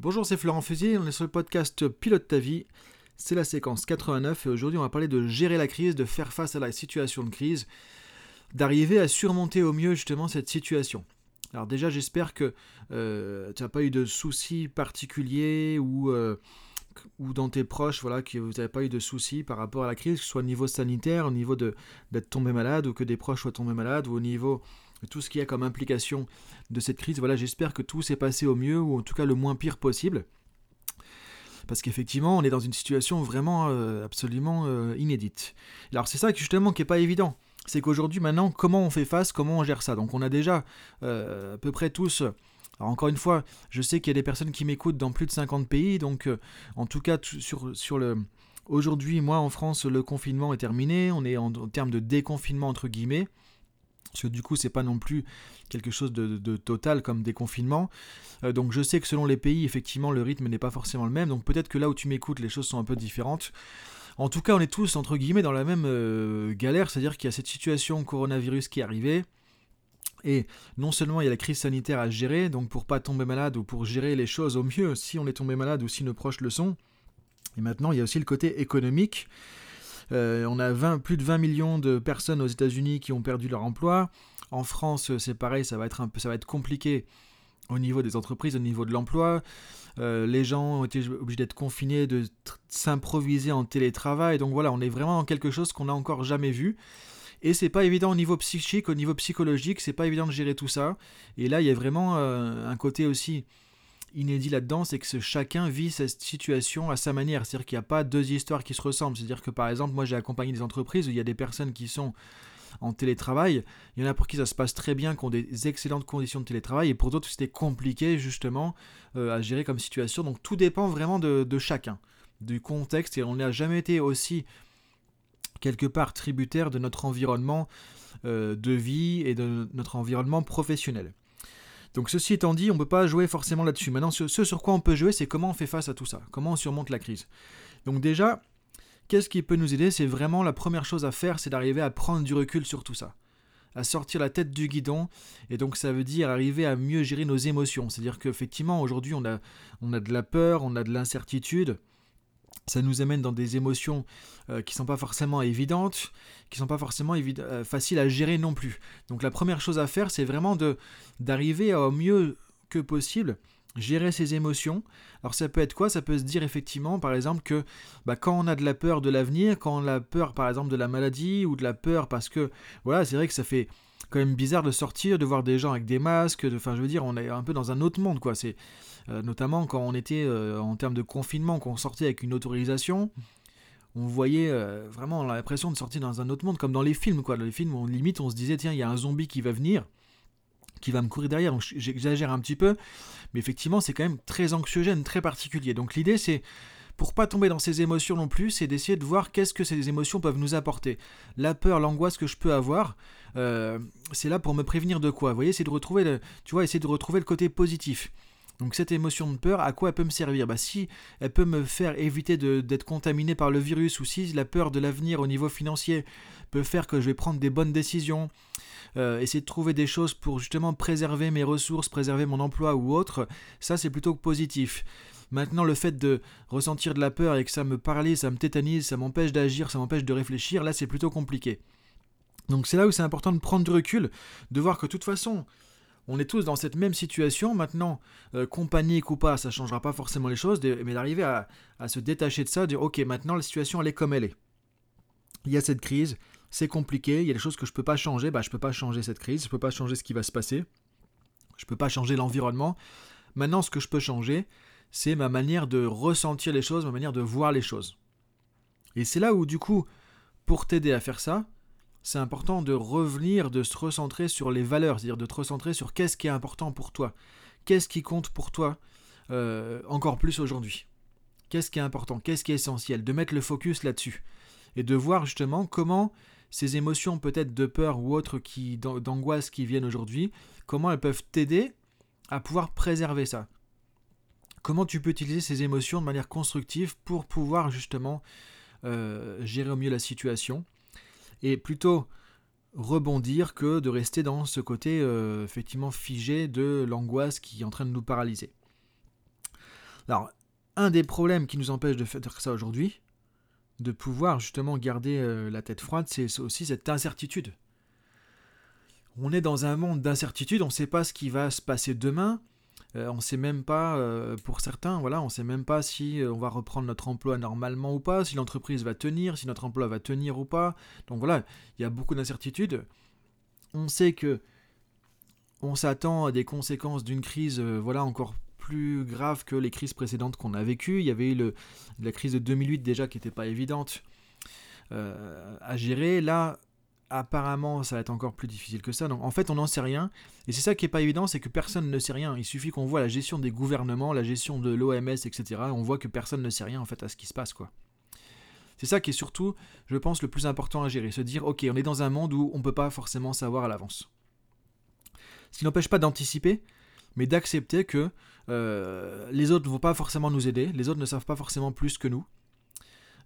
Bonjour, c'est Florent Fusier, on est sur le podcast Pilote ta vie. C'est la séquence 89 et aujourd'hui on va parler de gérer la crise, de faire face à la situation de crise, d'arriver à surmonter au mieux justement cette situation. Alors déjà j'espère que euh, tu n'as pas eu de soucis particuliers ou, euh, ou dans tes proches, voilà, que vous n'avez pas eu de soucis par rapport à la crise, que ce soit au niveau sanitaire, au niveau d'être tombé malade ou que des proches soient tombés malades ou au niveau tout ce qu'il y a comme implication de cette crise. Voilà, j'espère que tout s'est passé au mieux ou en tout cas le moins pire possible. Parce qu'effectivement, on est dans une situation vraiment euh, absolument euh, inédite. Alors c'est ça justement qui n'est pas évident. C'est qu'aujourd'hui, maintenant, comment on fait face, comment on gère ça? Donc on a déjà euh, à peu près tous... Alors encore une fois, je sais qu'il y a des personnes qui m'écoutent dans plus de 50 pays, donc en tout cas. Aujourd'hui, moi en France, le confinement est terminé, on est en termes de déconfinement entre guillemets. Parce que du coup, c'est pas non plus quelque chose de, total comme déconfinement. Euh, donc je sais que selon les pays, effectivement, le rythme n'est pas forcément le même. Donc peut-être que là où tu m'écoutes, les choses sont un peu différentes. En tout cas, on est tous, entre guillemets, dans la même euh, galère, c'est-à-dire qu'il y a cette situation coronavirus qui est arrivée. Et non seulement il y a la crise sanitaire à gérer, donc pour pas tomber malade ou pour gérer les choses au mieux si on est tombé malade ou si nos proches le sont. Et maintenant, il y a aussi le côté économique. Euh, on a plus de 20 millions de personnes aux États-Unis qui ont perdu leur emploi. En France, c'est pareil, ça va être un peu, ça va être compliqué au niveau des entreprises, au niveau de l'emploi. Euh, les gens ont été obligés d'être confinés, de s'improviser en télétravail. Donc voilà, on est vraiment dans quelque chose qu'on n'a encore jamais vu. Et c'est pas évident au niveau psychique, au niveau psychologique, c'est pas évident de gérer tout ça. Et là, il y a vraiment euh, un côté aussi inédit là-dedans, c'est que chacun vit cette situation à sa manière. C'est-à-dire qu'il n'y a pas deux histoires qui se ressemblent. C'est-à-dire que par exemple, moi j'ai accompagné des entreprises où il y a des personnes qui sont en télétravail. Il y en a pour qui ça se passe très bien, qui ont des excellentes conditions de télétravail, et pour d'autres c'était compliqué justement euh, à gérer comme situation. Donc tout dépend vraiment de, chacun, du contexte, et on n'a jamais été aussi quelque part tributaire de notre environnement euh, de vie et de notre environnement professionnel. Donc ceci étant dit, on ne peut pas jouer forcément là-dessus. Maintenant, ce, sur quoi on peut jouer, c'est comment on fait face à tout ça, comment on surmonte la crise. Donc déjà, qu'est-ce qui peut nous aider? C'est vraiment la première chose à faire, c'est d'arriver à prendre du recul sur tout ça à sortir la tête du guidon et donc ça veut dire arriver à mieux gérer nos émotions. C'est-à-dire qu'effectivement aujourd'hui on a, on a de la peur, on a de l'incertitude, ça nous amène dans des émotions euh, qui sont pas forcément évidentes, qui sont pas forcément euh, faciles à gérer non plus. Donc la première chose à faire, c'est vraiment d'arriver au mieux que possible gérer ses émotions. Alors ça peut être quoi? Ça peut se dire effectivement, par exemple, que bah, quand on a de la peur de l'avenir, quand on a peur, par exemple, de la maladie ou de la peur parce que, voilà, c'est vrai que ça fait quand même bizarre de sortir, de voir des gens avec des masques, enfin je veux dire, on est un peu dans un autre monde, quoi. C'est euh, notamment quand on était euh, en termes de confinement, quand on sortait avec une autorisation, on voyait euh, vraiment l'impression de sortir dans un autre monde, comme dans les films, quoi. Dans les films, on limite, on se disait, tiens, il y a un zombie qui va venir, qui va me courir derrière. Donc j'exagère un petit peu, mais effectivement, c'est quand même très anxiogène, très particulier. Donc l'idée, c'est pour pas tomber dans ces émotions non plus, c'est d'essayer de voir qu'est-ce que ces émotions peuvent nous apporter. La peur, l'angoisse que je peux avoir, c'est là pour me prévenir de quoi. Vous voyez, c'est de retrouver, le, tu vois, essayer de retrouver le côté positif. Donc cette émotion de peur, à quoi elle peut me servir? Bah, Si elle peut me faire éviter d'être contaminé par le virus, ou si la peur de l'avenir au niveau financier peut faire que je vais prendre des bonnes décisions, euh, essayer de trouver des choses pour justement préserver mes ressources, préserver mon emploi ou autre, ça c'est plutôt positif. Maintenant, le fait de ressentir de la peur et que ça me paralyse, ça me tétanise, ça m'empêche d'agir, ça m'empêche de réfléchir, là c'est plutôt compliqué. Donc c'est là où c'est important de prendre du recul, de voir que de toute façon, on est tous dans cette même situation. Maintenant, euh, qu'on panique ou pas, ça ne changera pas forcément les choses, mais d'arriver à, se détacher de ça, dire ok, maintenant la situation elle est comme elle est. Il y a cette crise, c'est compliqué, il y a des choses que je ne peux pas changer, bah, je ne peux pas changer cette crise, je ne peux pas changer ce qui va se passer, je ne peux pas changer l'environnement. Maintenant, ce que je peux changer, c'est ma manière de ressentir les choses, ma manière de voir les choses. Et c'est là où, du coup, pour t'aider à faire ça, c'est important de revenir, de se recentrer sur les valeurs, c'est-à-dire de te recentrer sur qu'est-ce qui est important pour toi, qu'est-ce qui compte pour toi euh, encore plus aujourd'hui? Qu'est-ce qui est important, qu'est-ce qui est essentiel, de mettre le focus là-dessus. Et de voir justement comment ces émotions peut-être de peur ou autres qui d'angoisse qui viennent aujourd'hui, comment elles peuvent t'aider à pouvoir préserver ça. Comment tu peux utiliser ces émotions de manière constructive pour pouvoir justement euh, gérer au mieux la situation et plutôt rebondir que de rester dans ce côté euh, effectivement figé de l'angoisse qui est en train de nous paralyser. Alors, un des problèmes qui nous empêche de faire ça aujourd'hui, de pouvoir justement garder euh, la tête froide, c'est aussi cette incertitude. On est dans un monde d'incertitude, on ne sait pas ce qui va se passer demain, on ne sait même pas, euh, pour certains, voilà, on ne sait même pas si on va reprendre notre emploi normalement ou pas, si l'entreprise va tenir, si notre emploi va tenir ou pas. Donc voilà, il y a beaucoup d'incertitudes. On sait que on s'attend à des conséquences d'une crise, voilà, encore plus grave que les crises précédentes qu'on a vécues. Il y avait eu la crise de 2008 déjà qui n'était pas évidente euh, à gérer. Là, apparemment, ça va être encore plus difficile que ça. Donc en fait, on n'en sait rien. Et c'est ça qui n'est pas évident, c'est que personne ne sait rien. Il suffit qu'on voit la gestion des gouvernements, la gestion de l'OMS, etc. On voit que personne ne sait rien en fait à ce qui se passe, quoi. C'est ça qui est surtout, je pense, le plus important à gérer. Se dire, ok, on est dans un monde où on ne peut pas forcément savoir à l'avance. Ce qui n'empêche pas d'anticiper, mais d'accepter que euh, les autres ne vont pas forcément nous aider, les autres ne savent pas forcément plus que nous.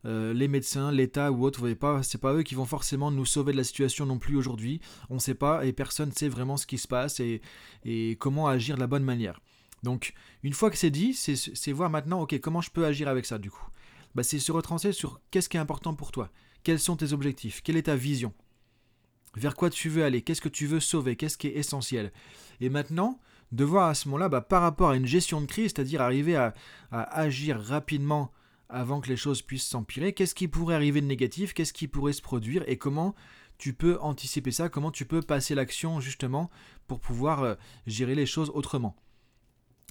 Euh, les médecins, l'État ou autres, vous pas, c'est pas eux qui vont forcément nous sauver de la situation non plus aujourd'hui. On ne sait pas et personne ne sait vraiment ce qui se passe et, comment agir de la bonne manière. Donc, une fois que c'est dit, c'est voir maintenant, ok, comment je peux agir avec ça du coup? Bah, C'est se retracer sur qu'est-ce qui est important pour toi, quels sont tes objectifs, quelle est ta vision, vers quoi tu veux aller, qu'est-ce que tu veux sauver, qu'est-ce qui est essentiel? Et maintenant, de voir à ce moment-là, bah, par rapport à une gestion de crise, c'est-à-dire arriver à, agir rapidement avant que les choses puissent s'empirer, qu'est-ce qui pourrait arriver de négatif, qu'est-ce qui pourrait se produire? Et comment tu peux anticiper ça, comment tu peux passer l'action justement pour pouvoir euh, gérer les choses autrement?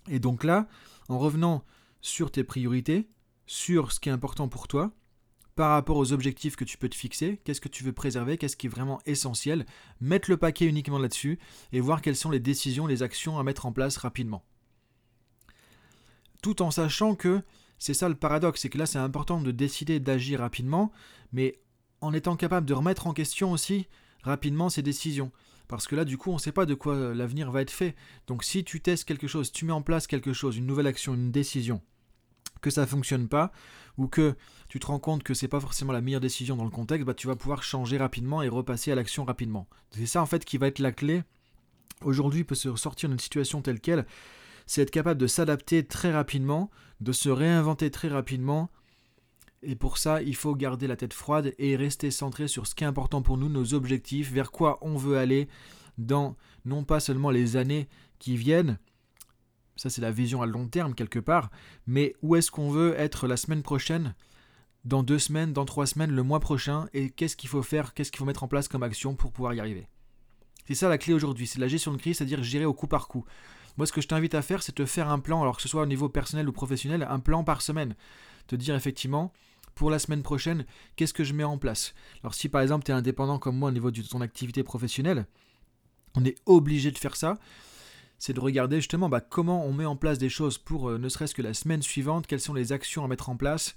Et donc là, en revenant sur tes priorités, sur ce qui est important pour toi, par rapport aux objectifs que tu peux te fixer, qu'est-ce que tu veux préserver, qu'est-ce qui est vraiment essentiel, mettre le paquet uniquement là-dessus et voir quelles sont les décisions, les actions à mettre en place rapidement. Tout en sachant que c'est ça le paradoxe, c'est que là c'est important de décider d'agir rapidement, mais en étant capable de remettre en question aussi rapidement ces décisions. Parce que là, du coup, on ne sait pas de quoi l'avenir va être fait. Donc si tu testes quelque chose, tu mets en place quelque chose, une nouvelle action, une décision, que ça fonctionne pas, ou que tu te rends compte que c'est pas forcément la meilleure décision dans le contexte, bah, tu vas pouvoir changer rapidement et repasser à l'action rapidement. C'est ça en fait qui va être la clé. Aujourd'hui, peut se sortir d'une situation telle qu'elle, c'est être capable de s'adapter très rapidement, de se réinventer très rapidement. Et pour ça, il faut garder la tête froide et rester centré sur ce qui est important pour nous, nos objectifs, vers quoi on veut aller dans non pas seulement les années qui viennent, ça, c'est la vision à long terme quelque part. Mais où est-ce qu'on veut être la semaine prochaine, dans deux semaines, dans trois semaines, le mois prochain Et qu'est-ce qu'il faut faire Qu'est-ce qu'il faut mettre en place comme action pour pouvoir y arriver C'est ça la clé aujourd'hui. C'est la gestion de crise, c'est-à-dire gérer au coup par coup. Moi, ce que je t'invite à faire, c'est te faire un plan, alors que ce soit au niveau personnel ou professionnel, un plan par semaine. Te dire effectivement, pour la semaine prochaine, qu'est-ce que je mets en place? Alors, si par exemple tu es indépendant comme moi au niveau de ton activité professionnelle, on est obligé de faire ça c'est de regarder justement bah, comment on met en place des choses pour euh, ne serait-ce que la semaine suivante, quelles sont les actions à mettre en place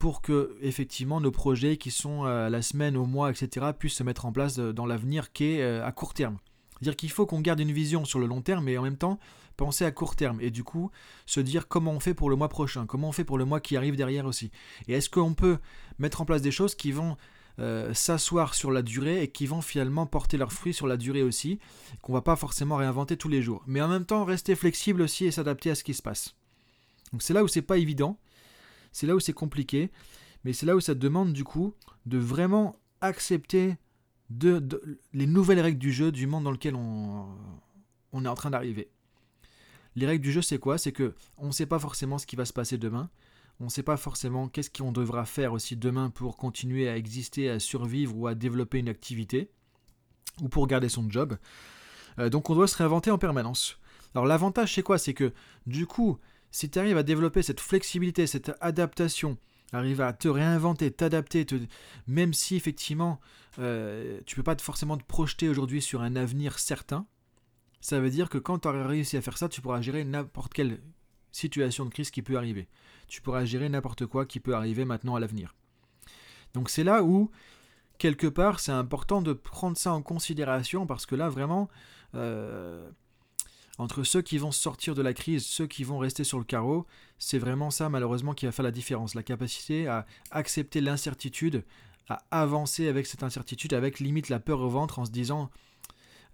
pour que effectivement nos projets qui sont euh, la semaine, au mois, etc. puissent se mettre en place euh, dans l'avenir qui est à court terme. C'est-à-dire qu'il faut qu'on garde une vision sur le long terme, mais en même temps penser à court terme et du coup se dire comment on fait pour le mois prochain, comment on fait pour le mois qui arrive derrière aussi. Et est-ce qu'on peut mettre en place des choses qui vont euh, s'asseoir sur la durée et qui vont finalement porter leurs fruits sur la durée aussi, qu'on va pas forcément réinventer tous les jours. Mais en même temps, rester flexible aussi et s'adapter à ce qui se passe. Donc c'est là où c'est pas évident, c'est là où c'est compliqué, mais c'est là où ça demande du coup de vraiment accepter de, les nouvelles règles du jeu, du monde dans lequel on, on est en train d'arriver. Les règles du jeu, c'est quoi? C'est que on ne sait pas forcément ce qui va se passer demain. On ne sait pas forcément qu'est-ce qu'on devra faire aussi demain pour continuer à exister, à survivre ou à développer une activité, ou pour garder son job. Euh, donc on doit se réinventer en permanence. Alors l'avantage c'est quoi? C'est que du coup, si tu arrives à développer cette flexibilité, cette adaptation, arriver à te réinventer, t'adapter, même si effectivement euh, tu peux pas forcément te projeter aujourd'hui sur un avenir certain, ça veut dire que quand tu auras réussi à faire ça, tu pourras gérer n'importe quelle situation de crise qui peut arriver tu pourras gérer n'importe quoi qui peut arriver maintenant à l'avenir. Donc c'est là où, quelque part, c'est important de prendre ça en considération parce que là, vraiment, euh, entre ceux qui vont sortir de la crise, ceux qui vont rester sur le carreau, c'est vraiment ça, malheureusement, qui va faire la différence. La capacité à accepter l'incertitude, à avancer avec cette incertitude, avec limite la peur au ventre en se disant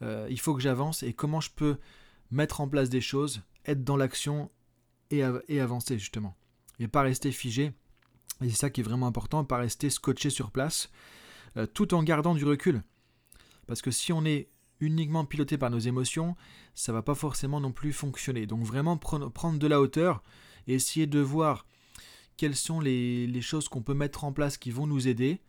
euh, il faut que j'avance et comment je peux mettre en place des choses, être dans l'action et, avancer justement. Et pas rester figé. Et c'est ça qui est vraiment important, pas rester scotché sur place, euh, tout en gardant du recul. Parce que si on est uniquement piloté par nos émotions, ça va pas forcément non plus fonctionner. Donc vraiment prendre de la hauteur et essayer de voir quelles sont les, les choses qu'on peut mettre en place qui vont nous aider,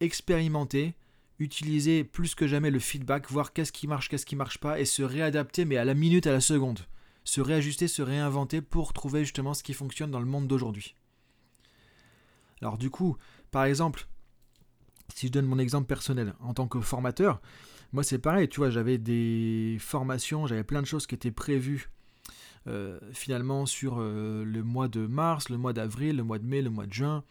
expérimenter, utiliser plus que jamais le feedback, voir qu'est-ce qui marche, qu'est-ce qui marche pas, et se réadapter, mais à la minute, à la seconde. Se réajuster, se réinventer pour trouver justement ce qui fonctionne dans le monde d'aujourd'hui. Alors du coup, par exemple, si je donne mon exemple personnel, en tant que formateur, moi c'est pareil, tu vois, j'avais des formations, j'avais plein de choses qui étaient prévues euh, finalement sur euh, le mois de mars, le mois d'avril, le mois de mai, le mois de juin.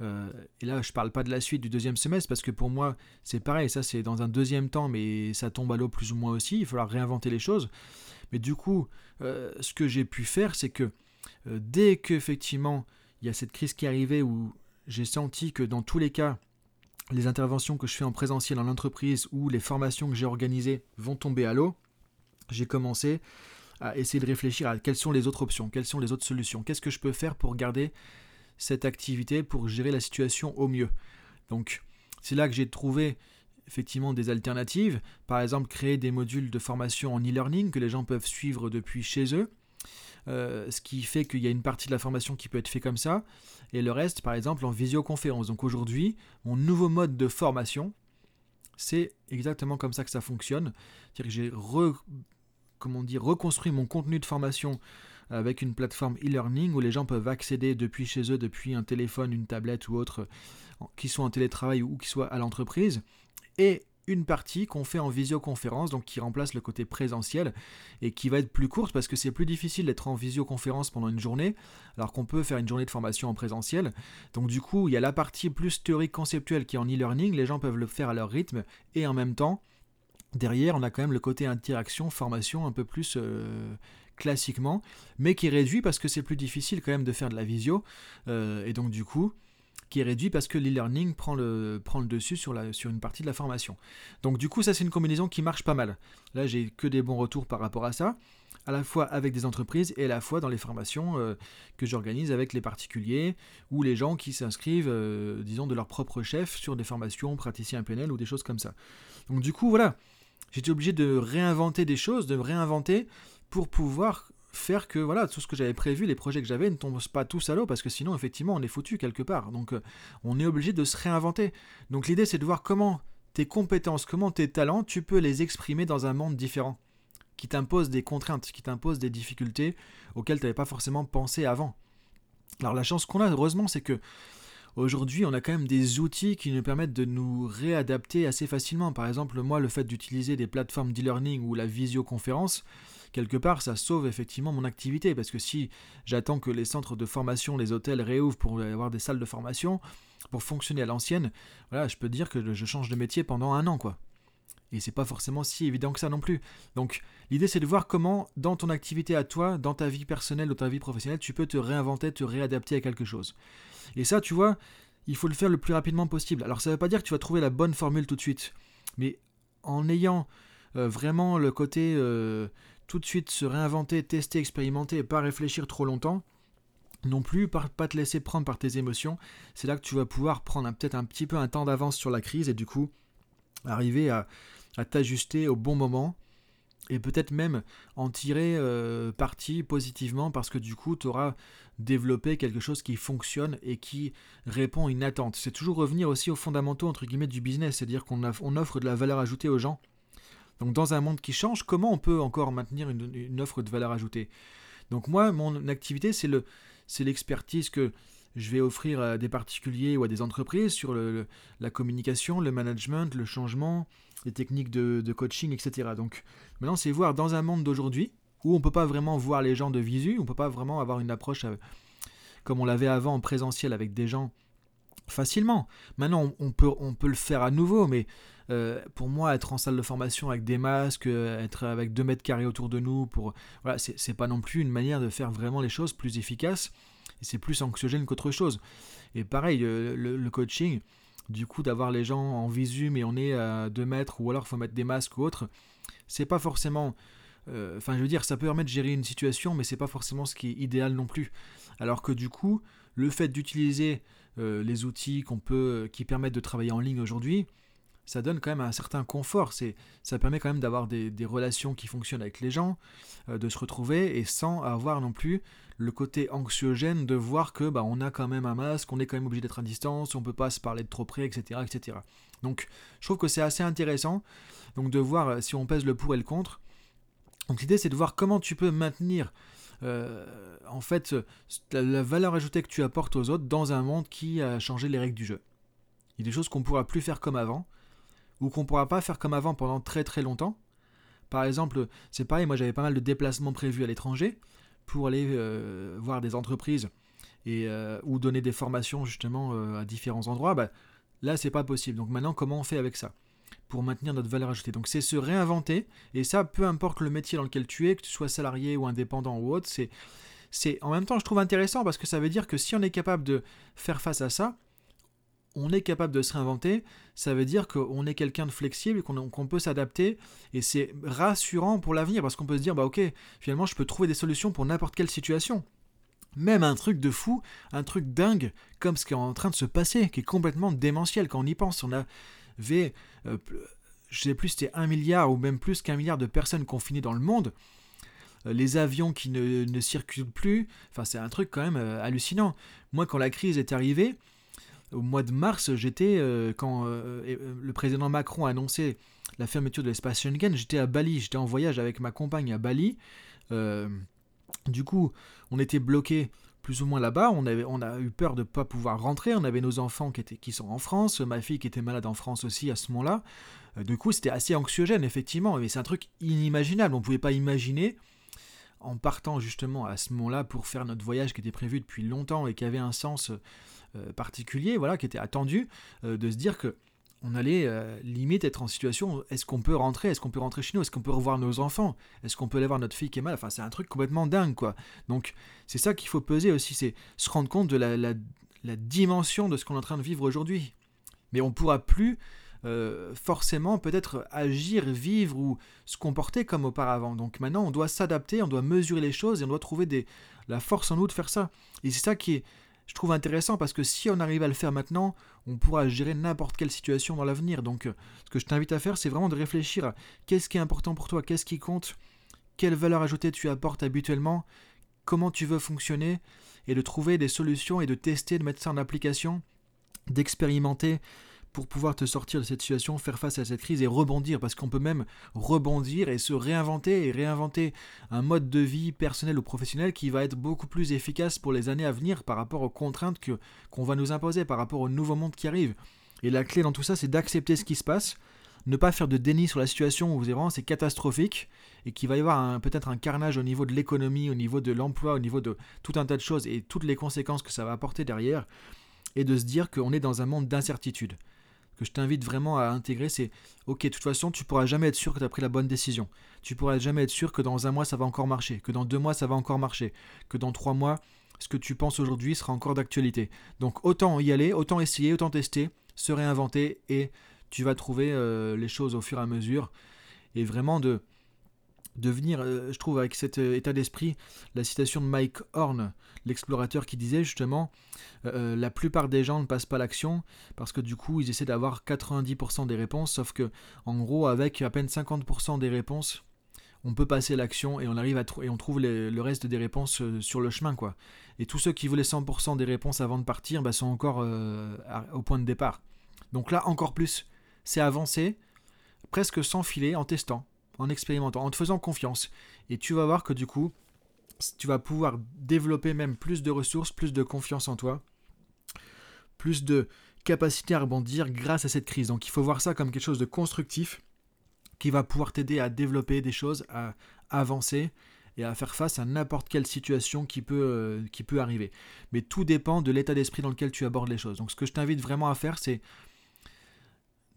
Euh, et là, je parle pas de la suite du deuxième semestre parce que pour moi, c'est pareil, ça c'est dans un deuxième temps, mais ça tombe à l'eau plus ou moins aussi. Il falloir réinventer les choses. Mais du coup, ce que j'ai pu faire, c'est que dès qu'effectivement il y a cette crise qui arrivée où j'ai senti que dans tous les cas, les interventions que je fais en présentiel dans l'entreprise ou les formations que j'ai organisées vont tomber à l'eau, j'ai commencé à essayer de réfléchir à quelles sont les autres options, quelles sont les autres solutions, qu'est-ce que je peux faire pour garder cette activité pour gérer la situation au mieux? Donc c'est là que j'ai trouvé effectivement des alternatives, par exemple créer des modules de formation en e-learning que les gens peuvent suivre depuis chez eux. Euh, ce qui fait qu'il y a une partie de la formation qui peut être fait comme ça, et le reste, par exemple, en visioconférence. Donc aujourd'hui, mon nouveau mode de formation, c'est exactement comme ça que ça fonctionne. C'est-à-dire que j'ai comment reconstruit mon contenu de formation avec une plateforme e-learning où les gens peuvent accéder depuis chez eux, depuis un téléphone, une tablette ou autre, qui soit en télétravail ou qui soit à l'entreprise, et une partie qu'on fait en visioconférence, donc qui remplace le côté présentiel et qui va être plus courte parce que c'est plus difficile d'être en visioconférence pendant une journée, alors qu'on peut faire une journée de formation en présentiel. Donc du coup, il y a la partie plus théorique conceptuelle qui est en e-learning, les gens peuvent le faire à leur rythme et en même temps, derrière, on a quand même le côté interaction, formation un peu plus euh, classiquement, mais qui réduit parce que c'est plus difficile quand même de faire de la visio, euh, et donc du coup, est réduit parce que l'e-learning prend le, prend le dessus sur, la, sur une partie de la formation. Donc du coup, ça c'est une combinaison qui marche pas mal. Là, j'ai que des bons retours par rapport à ça, à la fois avec des entreprises et à la fois dans les formations euh, que j'organise avec les particuliers ou les gens qui s'inscrivent, euh, disons, de leur propre chef sur des formations praticiens PNL ou des choses comme ça. Donc du coup, voilà, j'étais obligé de réinventer des choses, de réinventer pour pouvoir faire que voilà tout ce que j'avais prévu, les projets que j'avais ne tombent pas tous à l'eau parce que sinon effectivement on est foutu quelque part. Donc euh, on est obligé de se réinventer. Donc l'idée c'est de voir comment tes compétences, comment tes talents, tu peux les exprimer dans un monde différent qui t'impose des contraintes, qui t'impose des difficultés auxquelles tu n'avais pas forcément pensé avant. Alors la chance qu'on a heureusement c'est que Aujourd'hui, on a quand même des outils qui nous permettent de nous réadapter assez facilement. Par exemple, moi, le fait d'utiliser des plateformes d'e-learning ou la visioconférence, quelque part, ça sauve effectivement mon activité. Parce que si j'attends que les centres de formation, les hôtels réouvrent pour avoir des salles de formation, pour fonctionner à l'ancienne, voilà, je peux dire que je change de métier pendant un an, quoi. Et c'est pas forcément si évident que ça non plus. Donc l'idée c'est de voir comment dans ton activité à toi, dans ta vie personnelle ou ta vie professionnelle, tu peux te réinventer, te réadapter à quelque chose. Et ça, tu vois, il faut le faire le plus rapidement possible. Alors ça veut pas dire que tu vas trouver la bonne formule tout de suite, mais en ayant euh, vraiment le côté euh, tout de suite se réinventer, tester, expérimenter et pas réfléchir trop longtemps, non plus, pas te laisser prendre par tes émotions, c'est là que tu vas pouvoir prendre peut-être un petit peu un temps d'avance sur la crise et du coup arriver à, t'ajuster au bon moment et peut-être même en tirer euh, parti positivement parce que du coup tu auras développé quelque chose qui fonctionne et qui répond à une attente. C'est toujours revenir aussi aux fondamentaux entre guillemets du business, c'est-à-dire qu'on on offre de la valeur ajoutée aux gens. Donc dans un monde qui change, comment on peut encore maintenir une, offre de valeur ajoutée? Donc moi, mon activité, c'est le, c'est l'expertise que je vais offrir à des particuliers ou à des entreprises sur la communication, le management, le changement, les techniques de, coaching, etc. Donc maintenant, c'est voir dans un monde d'aujourd'hui où on ne peut pas vraiment voir les gens de visu, on ne peut pas vraiment avoir une approche euh, comme on l'avait avant en présentiel avec des gens facilement. Maintenant, on, peut, on peut le faire à nouveau, mais euh, pour moi, être en salle de formation avec des masques, euh, être avec deux mètres carrés autour de nous, pour voilà, c'est pas non plus une manière de faire vraiment les choses plus efficaces c'est plus anxiogène qu'autre chose. Et pareil, le, coaching, du coup, d'avoir les gens en visu, mais on est à 2 mètres, ou alors faut mettre des masques ou autre, c'est pas forcément euh, enfin, je veux dire, ça peut permettre de gérer une situation, mais c'est pas forcément ce qui est idéal non plus. Alors que du coup, le fait d'utiliser euh, les outils qu'on peut, qui permettent de travailler en ligne aujourd'hui, ça donne quand même un certain confort. C'est, ça permet quand même d'avoir des, relations qui fonctionnent avec les gens, euh, de se retrouver et sans avoir non plus le côté anxiogène de voir que bah, on a quand même un masque, on est quand même obligé d'être à distance, on peut pas se parler de trop près, etc., etc. Donc, je trouve que c'est assez intéressant, donc de voir si on pèse le pour et le contre. Donc l'idée c'est de voir comment tu peux maintenir euh, en fait la, valeur ajoutée que tu apportes aux autres dans un monde qui a changé les règles du jeu. Il y a des choses qu'on ne pourra plus faire comme avant, ou qu'on ne pourra pas faire comme avant pendant très très longtemps. Par exemple, c'est pareil, moi j'avais pas mal de déplacements prévus à l'étranger pour aller euh, voir des entreprises euh, ou donner des formations justement à différents endroits. Bah, là, c'est pas possible. Donc maintenant, comment on fait avec ça? Pour maintenir notre valeur ajoutée. Donc c'est se réinventer, et ça, peu importe le métier dans lequel tu es, que tu sois salarié ou indépendant ou autre, c'est, c'est en même temps, je trouve intéressant parce que ça veut dire que si on est capable de faire face à ça, on est capable de se réinventer, ça veut dire qu'on est quelqu'un de flexible, qu'on peut s'adapter, et c'est rassurant pour l'avenir, parce qu'on peut se dire, bah ok, finalement je peux trouver des solutions pour n'importe quelle situation. Même un truc de fou, un truc dingue, comme ce qui est en train de se passer, qui est complètement démentiel quand on y pense. On a V, euh, sais plus, c'était un milliard ou même plus qu'un milliard de personnes confinées dans le monde. Euh, les avions qui ne, circulent plus. Enfin, c'est un truc quand même euh, hallucinant. Moi, quand la crise est arrivée, au mois de mars, j'étais, quand le président Macron a annoncé la fermeture de l'espace Schengen, j'étais à Bali, j'étais en voyage avec ma compagne à Bali. du coup, on était bloqué plus ou moins là-bas. On, avait, a eu peur de ne pas pouvoir rentrer. On avait nos enfants qui, étaient, sont en France, ma fille qui était malade en France aussi à ce moment-là. Euh, du coup, c'était assez anxiogène, effectivement. Mais c'est un truc inimaginable. On ne pouvait pas imaginer, en partant justement à ce moment-là pour faire notre voyage qui était prévu depuis longtemps et qui avait un sens euh, particulier, voilà, qui était attendu, euh, de se dire que on allait euh, limite être en situation est-ce qu'on peut rentrer Est-ce qu'on peut rentrer chez nous Est-ce qu'on peut revoir nos enfants Est-ce qu'on peut aller voir notre fille qui est mal Enfin, c'est un truc complètement dingue, quoi. Donc, c'est ça qu'il faut peser aussi, c'est se rendre compte de la, dimension de ce qu'on est en train de vivre aujourd'hui. Mais on ne pourra plus euh, forcément peut-être agir, vivre ou se comporter comme auparavant. Donc maintenant, on doit s'adapter, on doit mesurer les choses et on doit trouver des, la force en nous de faire ça. Et c'est ça qui est je trouve intéressant parce que si on arrive à le faire maintenant, on pourra gérer n'importe quelle situation dans l'avenir. Donc, euh, ce que je t'invite à faire, c'est vraiment de réfléchir. À qu'est-ce qui est important pour toi, qu'est-ce qui compte, quelle valeur ajoutée tu apportes habituellement, comment tu veux fonctionner, et de trouver des solutions et de tester, de mettre ça en application, d'expérimenter pour pouvoir te sortir de cette situation, faire face à cette crise et rebondir, parce qu'on peut même rebondir et se réinventer et réinventer un mode de vie personnel ou professionnel qui va être beaucoup plus efficace pour les années à venir par rapport aux contraintes que, qu'on va nous imposer, par rapport au nouveau monde qui arrive. Et la clé dans tout ça, c'est d'accepter ce qui se passe, ne pas faire de déni sur la situation où vraiment c'est catastrophique et qu'il va y avoir peut-être un carnage au niveau de l'économie, au niveau de l'emploi, au niveau de tout un tas de choses et toutes les conséquences que ça va apporter derrière, et de se dire qu'on est dans un monde d'incertitude que je t'invite vraiment à intégrer, c'est ok, de toute façon, tu pourras jamais être sûr que tu as pris la bonne décision. Tu pourras jamais être sûr que dans un mois ça va encore marcher, que dans deux mois ça va encore marcher, que dans trois mois ce que tu penses aujourd'hui sera encore d'actualité. Donc autant y aller, autant essayer, autant tester, se réinventer et tu vas trouver euh, les choses au fur et à mesure et vraiment de devenir, euh, je trouve, avec cet euh, état d'esprit, la citation de Mike Horn, l'explorateur, qui disait justement euh, la plupart des gens ne passent pas l'action parce que du coup, ils essaient d'avoir 90% des réponses, sauf que, en gros, avec à peine 50% des réponses, on peut passer l'action et on arrive à et on trouve le reste des réponses sur le chemin, quoi. Et tous ceux qui voulaient 100% des réponses avant de partir bah, sont encore au point de départ. Donc là, encore plus, c'est avancer presque sans filer en testant en expérimentant, en te faisant confiance. Et tu vas voir que du coup, tu vas pouvoir développer même plus de ressources, plus de confiance en toi, plus de capacité à rebondir grâce à cette crise. Donc il faut voir ça comme quelque chose de constructif qui va pouvoir t'aider à développer des choses, à avancer et à faire face à n'importe quelle situation qui peut, euh, qui peut arriver. Mais tout dépend de l'état d'esprit dans lequel tu abordes les choses. Donc ce que je t'invite vraiment à faire, c'est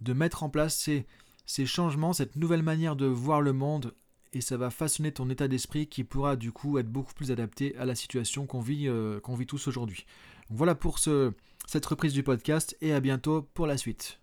de mettre en place ces ces changements, cette nouvelle manière de voir le monde, et ça va façonner ton état d'esprit qui pourra du coup être beaucoup plus adapté à la situation qu'on vit, euh, qu'on vit tous aujourd'hui. Voilà pour ce, cette reprise du podcast et à bientôt pour la suite.